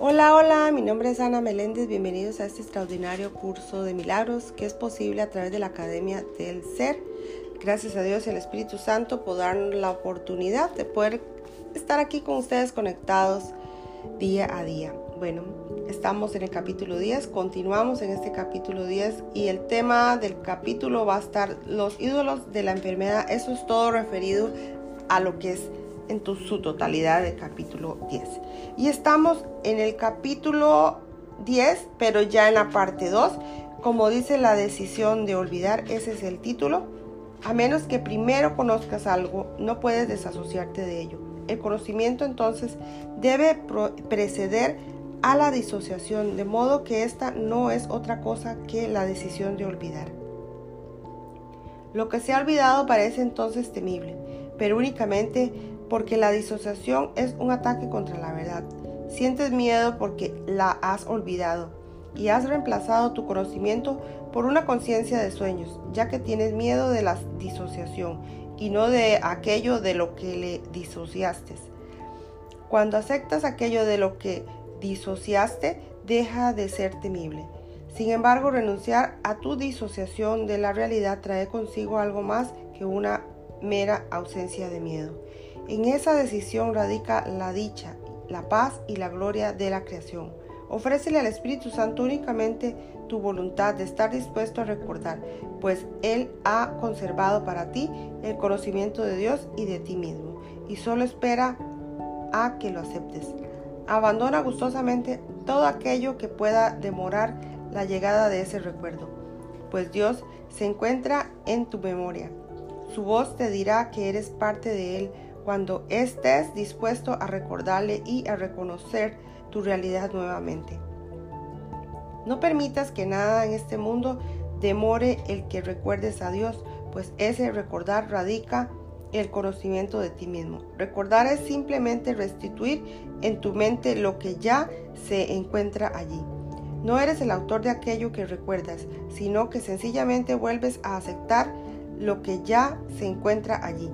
Hola, hola, mi nombre es Ana Meléndez, bienvenidos a este extraordinario curso de milagros que es posible a través de la Academia del Ser. Gracias a Dios y al Espíritu Santo por darnos la oportunidad de poder estar aquí con ustedes conectados día a día. Bueno, estamos en el capítulo 10, continuamos en este capítulo 10 y el tema del capítulo va a estar los ídolos de la enfermedad. Eso es todo referido a lo que es en su totalidad del capítulo 10. Y estamos en el capítulo 10, pero ya en la parte 2. Como dice la decisión de olvidar, ese es el título. A menos que primero conozcas algo, no puedes desasociarte de ello. El conocimiento entonces debe preceder a la disociación, de modo que esta no es otra cosa que la decisión de olvidar. Lo que se ha olvidado parece entonces temible, pero únicamente porque la disociación es un ataque contra la verdad. Sientes miedo porque la has olvidado y has reemplazado tu conocimiento por una conciencia de sueños, ya que tienes miedo de la disociación y no de aquello de lo que le disociaste. Cuando aceptas aquello de lo que disociaste, deja de ser temible. Sin embargo, renunciar a tu disociación de la realidad trae consigo algo más que una mera ausencia de miedo. En esa decisión radica la dicha, la paz y la gloria de la creación. Ofrécele al Espíritu Santo únicamente tu voluntad de estar dispuesto a recordar, pues Él ha conservado para ti el conocimiento de Dios y de ti mismo, y solo espera a que lo aceptes. Abandona gustosamente todo aquello que pueda demorar la llegada de ese recuerdo, pues Dios se encuentra en tu memoria. Su voz te dirá que eres parte de Él cuando estés dispuesto a recordarle y a reconocer tu realidad nuevamente. No permitas que nada en este mundo demore el que recuerdes a Dios, pues ese recordar radica el conocimiento de ti mismo. Recordar es simplemente restituir en tu mente lo que ya se encuentra allí. No eres el autor de aquello que recuerdas, sino que sencillamente vuelves a aceptar lo que ya se encuentra allí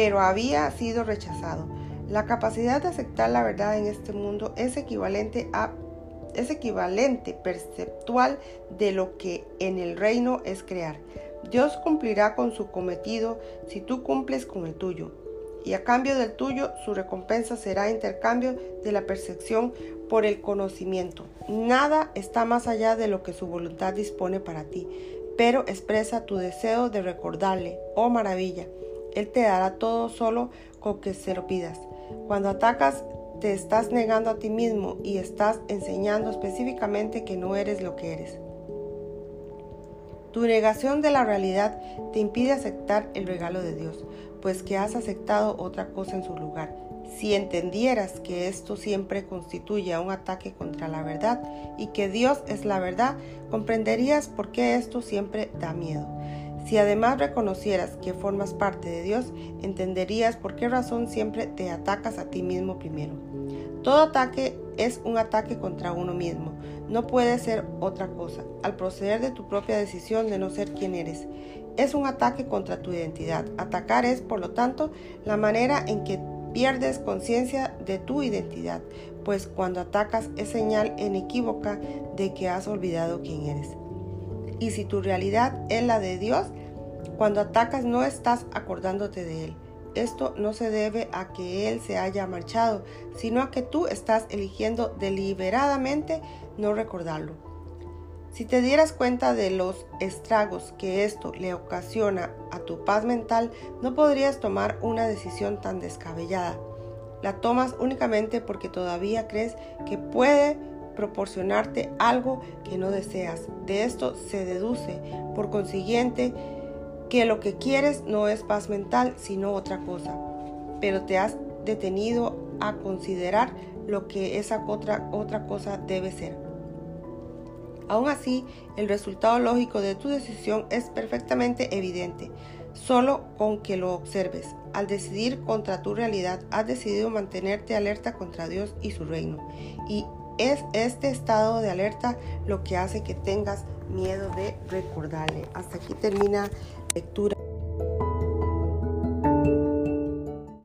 pero había sido rechazado. La capacidad de aceptar la verdad en este mundo es equivalente a es equivalente perceptual de lo que en el reino es crear. Dios cumplirá con su cometido si tú cumples con el tuyo. Y a cambio del tuyo, su recompensa será intercambio de la percepción por el conocimiento. Nada está más allá de lo que su voluntad dispone para ti, pero expresa tu deseo de recordarle, oh maravilla, él te dará todo solo con que se lo pidas. Cuando atacas, te estás negando a ti mismo y estás enseñando específicamente que no eres lo que eres. Tu negación de la realidad te impide aceptar el regalo de Dios, pues que has aceptado otra cosa en su lugar. Si entendieras que esto siempre constituye un ataque contra la verdad y que Dios es la verdad, comprenderías por qué esto siempre da miedo. Si además reconocieras que formas parte de Dios, entenderías por qué razón siempre te atacas a ti mismo primero. Todo ataque es un ataque contra uno mismo, no puede ser otra cosa, al proceder de tu propia decisión de no ser quien eres. Es un ataque contra tu identidad. Atacar es, por lo tanto, la manera en que pierdes conciencia de tu identidad, pues cuando atacas es señal inequívoca de que has olvidado quién eres. Y si tu realidad es la de Dios, cuando atacas no estás acordándote de Él. Esto no se debe a que Él se haya marchado, sino a que tú estás eligiendo deliberadamente no recordarlo. Si te dieras cuenta de los estragos que esto le ocasiona a tu paz mental, no podrías tomar una decisión tan descabellada. La tomas únicamente porque todavía crees que puede proporcionarte algo que no deseas. De esto se deduce, por consiguiente, que lo que quieres no es paz mental, sino otra cosa. Pero te has detenido a considerar lo que esa otra, otra cosa debe ser. Aún así, el resultado lógico de tu decisión es perfectamente evidente, solo con que lo observes. Al decidir contra tu realidad, has decidido mantenerte alerta contra Dios y su reino. Y es este estado de alerta lo que hace que tengas miedo de recordarle. Hasta aquí termina lectura.